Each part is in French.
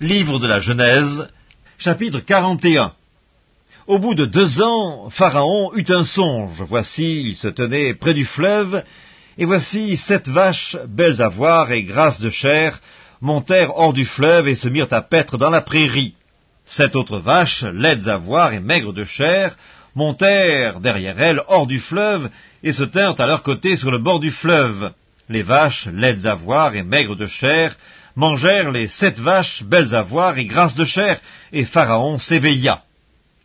Livre de la Genèse, chapitre 41 Au bout de deux ans, Pharaon eut un songe. Voici, il se tenait près du fleuve, et voici sept vaches, belles à voir et grasses de chair, montèrent hors du fleuve et se mirent à paître dans la prairie. Sept autres vaches, laides à voir et maigres de chair, montèrent derrière elles hors du fleuve et se tinrent à leur côté sur le bord du fleuve. Les vaches, laides à voir et maigres de chair, mangèrent les sept vaches belles à voir et grasses de chair, et Pharaon s'éveilla.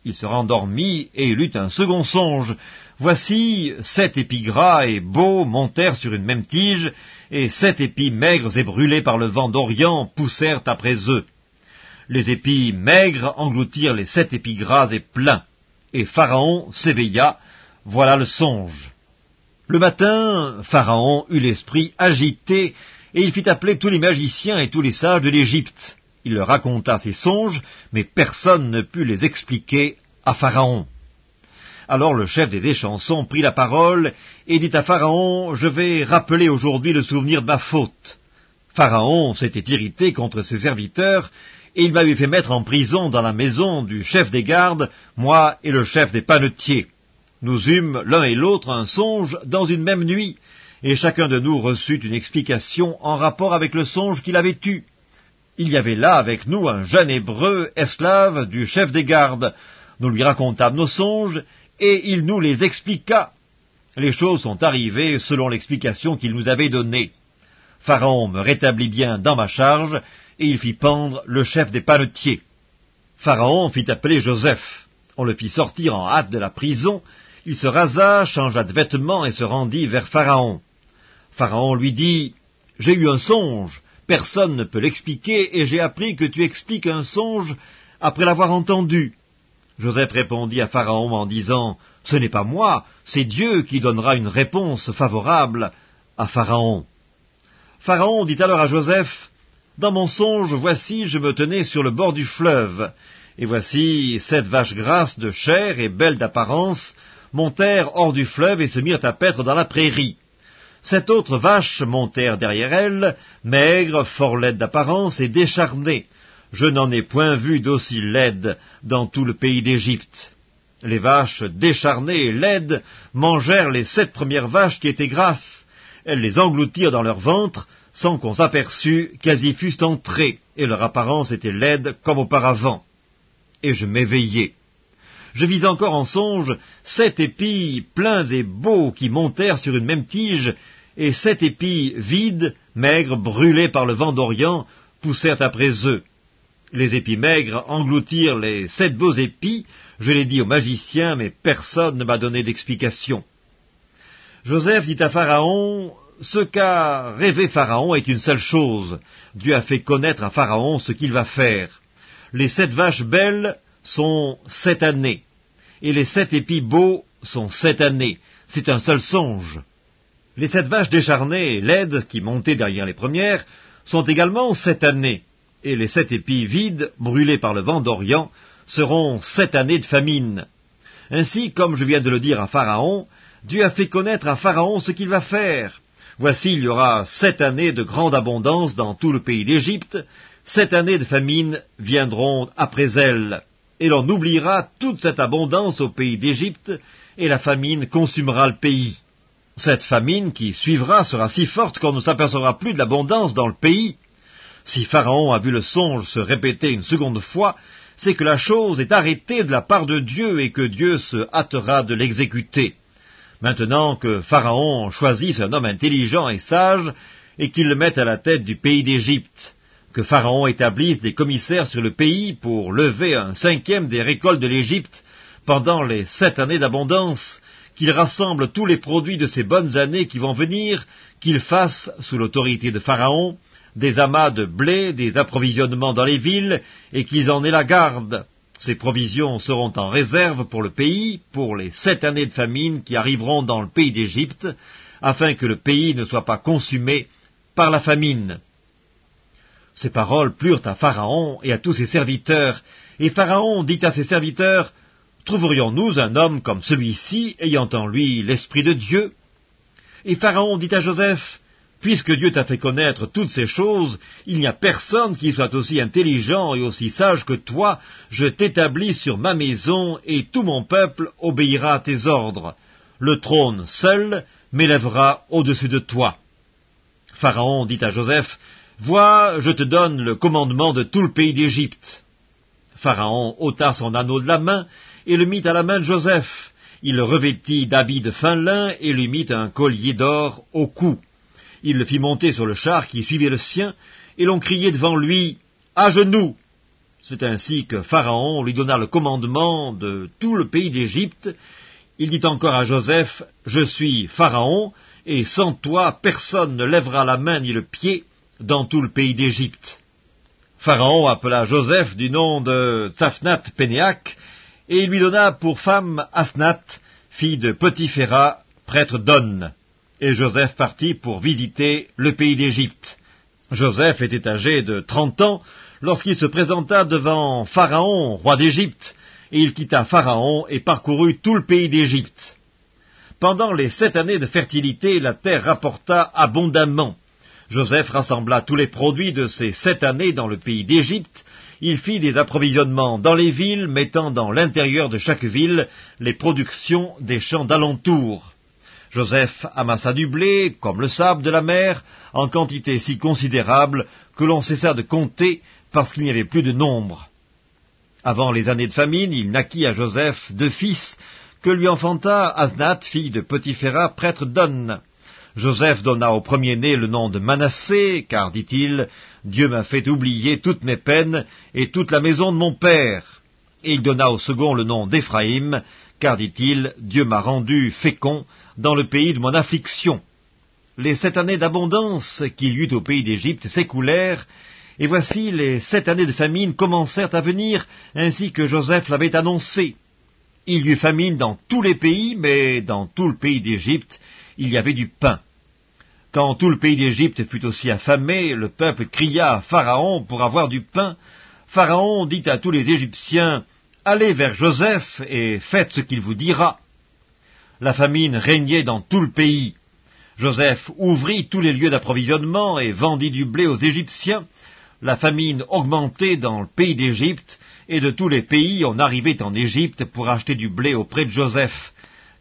Il se rendormit et il eut un second songe. Voici sept épis gras et beaux montèrent sur une même tige, et sept épis maigres et brûlés par le vent d'Orient poussèrent après eux. Les épis maigres engloutirent les sept épis gras et pleins, et Pharaon s'éveilla. Voilà le songe. Le matin, Pharaon eut l'esprit agité et il fit appeler tous les magiciens et tous les sages de l'Égypte. Il leur raconta ses songes, mais personne ne put les expliquer à Pharaon. Alors le chef des échansons prit la parole et dit à Pharaon, Je vais rappeler aujourd'hui le souvenir de ma faute. Pharaon s'était irrité contre ses serviteurs, et il m'avait fait mettre en prison dans la maison du chef des gardes, moi et le chef des panetiers. Nous eûmes l'un et l'autre un songe dans une même nuit, et chacun de nous reçut une explication en rapport avec le songe qu'il avait eu. Il y avait là avec nous un jeune hébreu, esclave du chef des gardes. Nous lui racontâmes nos songes, et il nous les expliqua. Les choses sont arrivées selon l'explication qu'il nous avait donnée. Pharaon me rétablit bien dans ma charge, et il fit pendre le chef des panetiers. Pharaon fit appeler Joseph. On le fit sortir en hâte de la prison. Il se rasa, changea de vêtements et se rendit vers Pharaon. Pharaon lui dit, J'ai eu un songe, personne ne peut l'expliquer, et j'ai appris que tu expliques un songe après l'avoir entendu. Joseph répondit à Pharaon en disant, Ce n'est pas moi, c'est Dieu qui donnera une réponse favorable à Pharaon. Pharaon dit alors à Joseph, Dans mon songe, voici, je me tenais sur le bord du fleuve, et voici sept vaches grasses de chair et belles d'apparence montèrent hors du fleuve et se mirent à paître dans la prairie. Sept autres vaches montèrent derrière elles, maigres, fort laides d'apparence et décharnées. Je n'en ai point vu d'aussi laides dans tout le pays d'Égypte. Les vaches décharnées et laides mangèrent les sept premières vaches qui étaient grasses. Elles les engloutirent dans leur ventre, sans qu'on s'aperçût qu'elles y fussent entrées, et leur apparence était laide comme auparavant. Et je m'éveillai. Je vis encore en songe sept épis pleins et beaux qui montèrent sur une même tige, et sept épis vides, maigres, brûlés par le vent d'Orient, poussèrent après eux. Les épis maigres engloutirent les sept beaux épis, je l'ai dit aux magiciens, mais personne ne m'a donné d'explication. Joseph dit à Pharaon, Ce qu'a rêvé Pharaon est une seule chose. Dieu a fait connaître à Pharaon ce qu'il va faire. Les sept vaches belles sont sept années, et les sept épis beaux sont sept années. C'est un seul songe. Les sept vaches décharnées laides qui montaient derrière les premières sont également sept années, et les sept épis vides, brûlés par le vent d'Orient, seront sept années de famine. Ainsi, comme je viens de le dire à Pharaon, Dieu a fait connaître à Pharaon ce qu'il va faire. Voici, il y aura sept années de grande abondance dans tout le pays d'Égypte, sept années de famine viendront après elles, et l'on oubliera toute cette abondance au pays d'Égypte, et la famine consumera le pays. Cette famine qui suivra sera si forte qu'on ne s'apercevra plus de l'abondance dans le pays. Si Pharaon a vu le songe se répéter une seconde fois, c'est que la chose est arrêtée de la part de Dieu et que Dieu se hâtera de l'exécuter. Maintenant que Pharaon choisisse un homme intelligent et sage, et qu'il le mette à la tête du pays d'Égypte, que Pharaon établisse des commissaires sur le pays pour lever un cinquième des récoltes de l'Égypte pendant les sept années d'abondance, qu'il rassemble tous les produits de ces bonnes années qui vont venir, qu'il fasse, sous l'autorité de Pharaon, des amas de blé, des approvisionnements dans les villes, et qu'ils en aient la garde. Ces provisions seront en réserve pour le pays, pour les sept années de famine qui arriveront dans le pays d'Égypte, afin que le pays ne soit pas consumé par la famine. Ces paroles plurent à Pharaon et à tous ses serviteurs, et Pharaon dit à ses serviteurs, Trouverions-nous un homme comme celui-ci, ayant en lui l'Esprit de Dieu? Et Pharaon dit à Joseph, Puisque Dieu t'a fait connaître toutes ces choses, il n'y a personne qui soit aussi intelligent et aussi sage que toi. Je t'établis sur ma maison, et tout mon peuple obéira à tes ordres. Le trône seul m'élèvera au-dessus de toi. Pharaon dit à Joseph, Vois, je te donne le commandement de tout le pays d'Égypte. Pharaon ôta son anneau de la main et le mit à la main de Joseph. Il le revêtit d'habits de fin lin et lui mit un collier d'or au cou. Il le fit monter sur le char qui suivait le sien, et l'on criait devant lui À genoux C'est ainsi que Pharaon lui donna le commandement de tout le pays d'Égypte. Il dit encore à Joseph Je suis Pharaon, et sans toi personne ne lèvera la main ni le pied dans tout le pays d'Égypte. Pharaon appela Joseph du nom de Tsaphnath Pénéac, et il lui donna pour femme Asnath, fille de Potiphéra, prêtre d'On. Et Joseph partit pour visiter le pays d'Égypte. Joseph était âgé de trente ans lorsqu'il se présenta devant Pharaon, roi d'Égypte, et il quitta Pharaon et parcourut tout le pays d'Égypte. Pendant les sept années de fertilité, la terre rapporta abondamment. Joseph rassembla tous les produits de ces sept années dans le pays d'Égypte. Il fit des approvisionnements dans les villes, mettant dans l'intérieur de chaque ville les productions des champs d'alentour. Joseph amassa du blé, comme le sable de la mer, en quantité si considérable que l'on cessa de compter parce qu'il n'y avait plus de nombre. Avant les années de famine, il naquit à Joseph deux fils, que lui enfanta Asnath, fille de Potiphéra, prêtre d'On. Joseph donna au premier-né le nom de Manassé, car, dit-il, Dieu m'a fait oublier toutes mes peines et toute la maison de mon père. Et il donna au second le nom d'Éphraïm, car, dit-il, Dieu m'a rendu fécond dans le pays de mon affliction. Les sept années d'abondance qu'il y eut au pays d'Égypte s'écoulèrent, et voici les sept années de famine commencèrent à venir, ainsi que Joseph l'avait annoncé. Il y eut famine dans tous les pays, mais dans tout le pays d'Égypte, il y avait du pain. Quand tout le pays d'Égypte fut aussi affamé, le peuple cria à Pharaon pour avoir du pain. Pharaon dit à tous les Égyptiens, Allez vers Joseph et faites ce qu'il vous dira. La famine régnait dans tout le pays. Joseph ouvrit tous les lieux d'approvisionnement et vendit du blé aux Égyptiens. La famine augmentait dans le pays d'Égypte, et de tous les pays on arrivait en Égypte pour acheter du blé auprès de Joseph,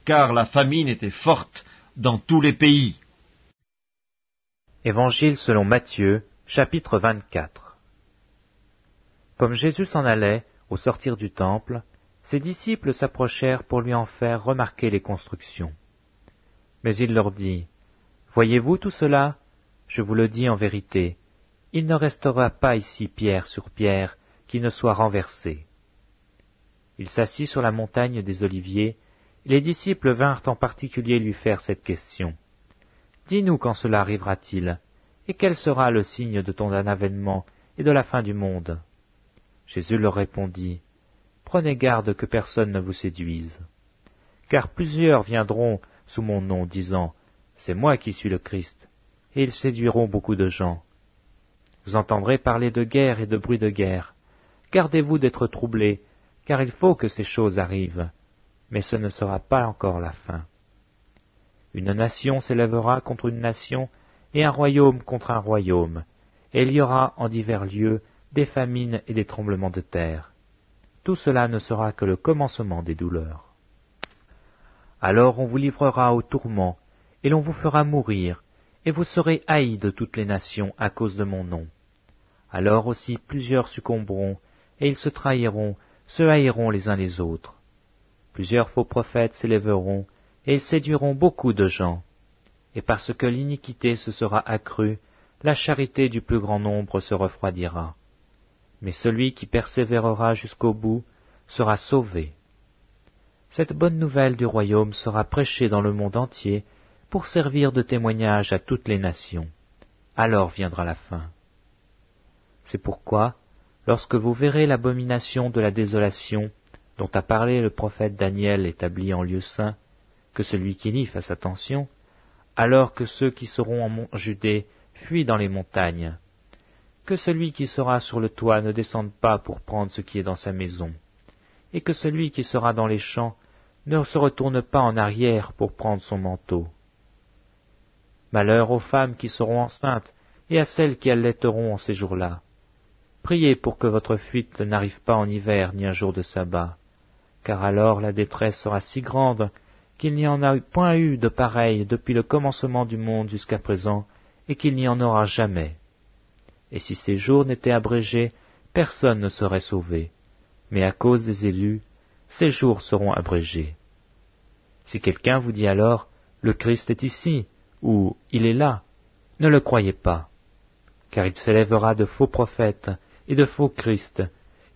car la famine était forte dans tous les pays. Évangile selon Matthieu, chapitre 24 Comme Jésus s'en allait, au sortir du temple, ses disciples s'approchèrent pour lui en faire remarquer les constructions. Mais il leur dit, Voyez-vous tout cela? Je vous le dis en vérité, il ne restera pas ici pierre sur pierre qui ne soit renversée. Il s'assit sur la montagne des Oliviers, les disciples vinrent en particulier lui faire cette question. Dis-nous quand cela arrivera-t-il, et quel sera le signe de ton avènement et de la fin du monde? Jésus leur répondit, Prenez garde que personne ne vous séduise. Car plusieurs viendront sous mon nom, disant, C'est moi qui suis le Christ, et ils séduiront beaucoup de gens. Vous entendrez parler de guerre et de bruit de guerre. Gardez-vous d'être troublés, car il faut que ces choses arrivent, mais ce ne sera pas encore la fin. Une nation s'élèvera contre une nation, et un royaume contre un royaume, et il y aura en divers lieux des famines et des tremblements de terre. Tout cela ne sera que le commencement des douleurs. Alors on vous livrera au tourment, et l'on vous fera mourir, et vous serez haïs de toutes les nations à cause de mon nom. Alors aussi plusieurs succomberont, et ils se trahiront, se haïront les uns les autres. Plusieurs faux prophètes s'élèveront, et séduiront beaucoup de gens. Et parce que l'iniquité se sera accrue, la charité du plus grand nombre se refroidira. Mais celui qui persévérera jusqu'au bout sera sauvé. Cette bonne nouvelle du royaume sera prêchée dans le monde entier pour servir de témoignage à toutes les nations. Alors viendra la fin. C'est pourquoi, lorsque vous verrez l'abomination de la désolation dont a parlé le prophète Daniel établi en lieu saint, que celui qui lit fasse attention, alors que ceux qui seront en Judée fuient dans les montagnes, que celui qui sera sur le toit ne descende pas pour prendre ce qui est dans sa maison, et que celui qui sera dans les champs ne se retourne pas en arrière pour prendre son manteau. Malheur aux femmes qui seront enceintes et à celles qui allaiteront en ces jours-là. Priez pour que votre fuite n'arrive pas en hiver ni un jour de sabbat, car alors la détresse sera si grande qu'il n'y en a point eu de pareil depuis le commencement du monde jusqu'à présent, et qu'il n'y en aura jamais. Et si ces jours n'étaient abrégés, personne ne serait sauvé. Mais à cause des élus, ces jours seront abrégés. Si quelqu'un vous dit alors, le Christ est ici, ou il est là, ne le croyez pas, car il s'élèvera de faux prophètes et de faux Christ.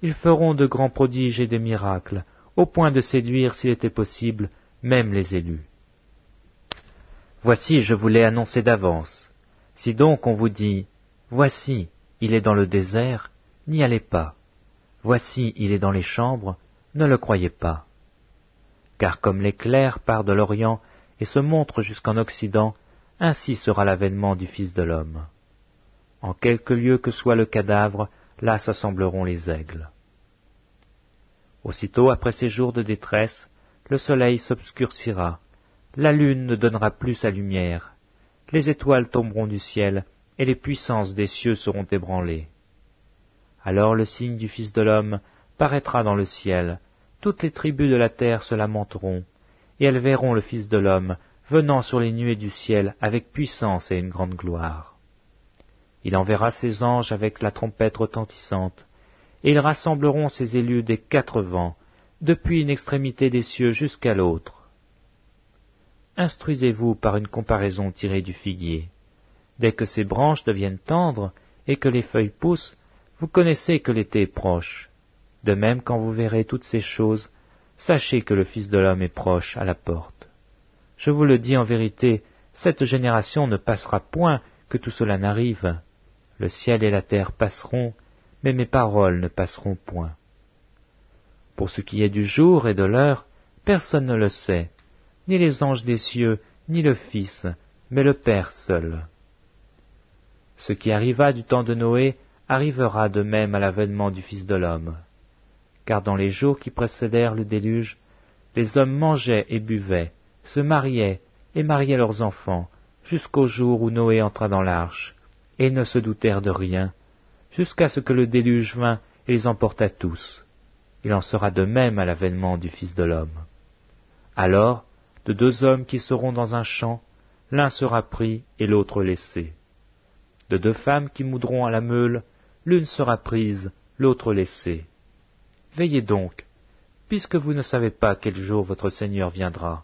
Ils feront de grands prodiges et des miracles, au point de séduire, s'il était possible, même les élus. Voici, je vous l'ai annoncé d'avance. Si donc on vous dit, Voici, il est dans le désert, n'y allez pas. Voici, il est dans les chambres, ne le croyez pas. Car comme l'éclair part de l'Orient et se montre jusqu'en Occident, ainsi sera l'avènement du Fils de l'homme. En quelque lieu que soit le cadavre, là s'assembleront les aigles. Aussitôt après ces jours de détresse, le soleil s'obscurcira, la lune ne donnera plus sa lumière, les étoiles tomberont du ciel, et les puissances des cieux seront ébranlées. Alors le signe du Fils de l'homme paraîtra dans le ciel, toutes les tribus de la terre se lamenteront, et elles verront le Fils de l'homme venant sur les nuées du ciel avec puissance et une grande gloire. Il enverra ses anges avec la trompette retentissante, et ils rassembleront ses élus des quatre vents, depuis une extrémité des cieux jusqu'à l'autre. Instruisez-vous par une comparaison tirée du figuier. Dès que ses branches deviennent tendres et que les feuilles poussent, vous connaissez que l'été est proche. De même, quand vous verrez toutes ces choses, sachez que le Fils de l'homme est proche à la porte. Je vous le dis en vérité, cette génération ne passera point que tout cela n'arrive. Le ciel et la terre passeront, mais mes paroles ne passeront point. Pour ce qui est du jour et de l'heure, personne ne le sait, ni les anges des cieux, ni le Fils, mais le Père seul. Ce qui arriva du temps de Noé arrivera de même à l'avènement du Fils de l'homme. Car dans les jours qui précédèrent le déluge, les hommes mangeaient et buvaient, se mariaient et mariaient leurs enfants, jusqu'au jour où Noé entra dans l'arche, et ne se doutèrent de rien, jusqu'à ce que le déluge vînt et les emporta tous. Il en sera de même à l'avènement du Fils de l'homme. Alors, de deux hommes qui seront dans un champ, l'un sera pris et l'autre laissé. De deux femmes qui moudront à la meule, l'une sera prise, l'autre laissée. Veillez donc, puisque vous ne savez pas quel jour votre Seigneur viendra.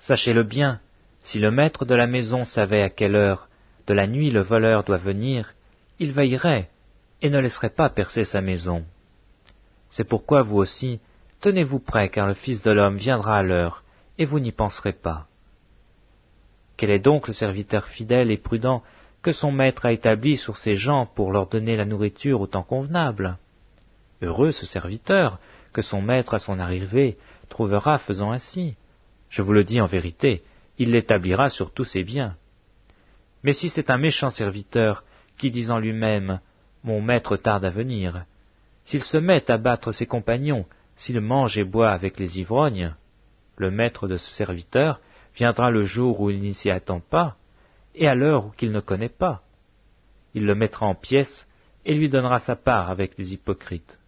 Sachez-le bien, si le maître de la maison savait à quelle heure de la nuit le voleur doit venir, il veillerait et ne laisserait pas percer sa maison. C'est pourquoi vous aussi, tenez-vous prêts, car le Fils de l'homme viendra à l'heure, et vous n'y penserez pas. Quel est donc le serviteur fidèle et prudent que son maître a établi sur ses gens pour leur donner la nourriture au temps convenable? Heureux ce serviteur que son maître à son arrivée trouvera faisant ainsi. Je vous le dis en vérité, il l'établira sur tous ses biens. Mais si c'est un méchant serviteur qui dit en lui-même Mon maître tarde à venir, s'il se met à battre ses compagnons, s'il mange et boit avec les ivrognes, le maître de ce serviteur viendra le jour où il n'y s'y attend pas, et à l'heure qu'il ne connaît pas. Il le mettra en pièces et lui donnera sa part avec les hypocrites.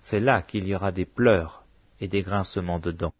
C'est là qu'il y aura des pleurs et des grincements de dents.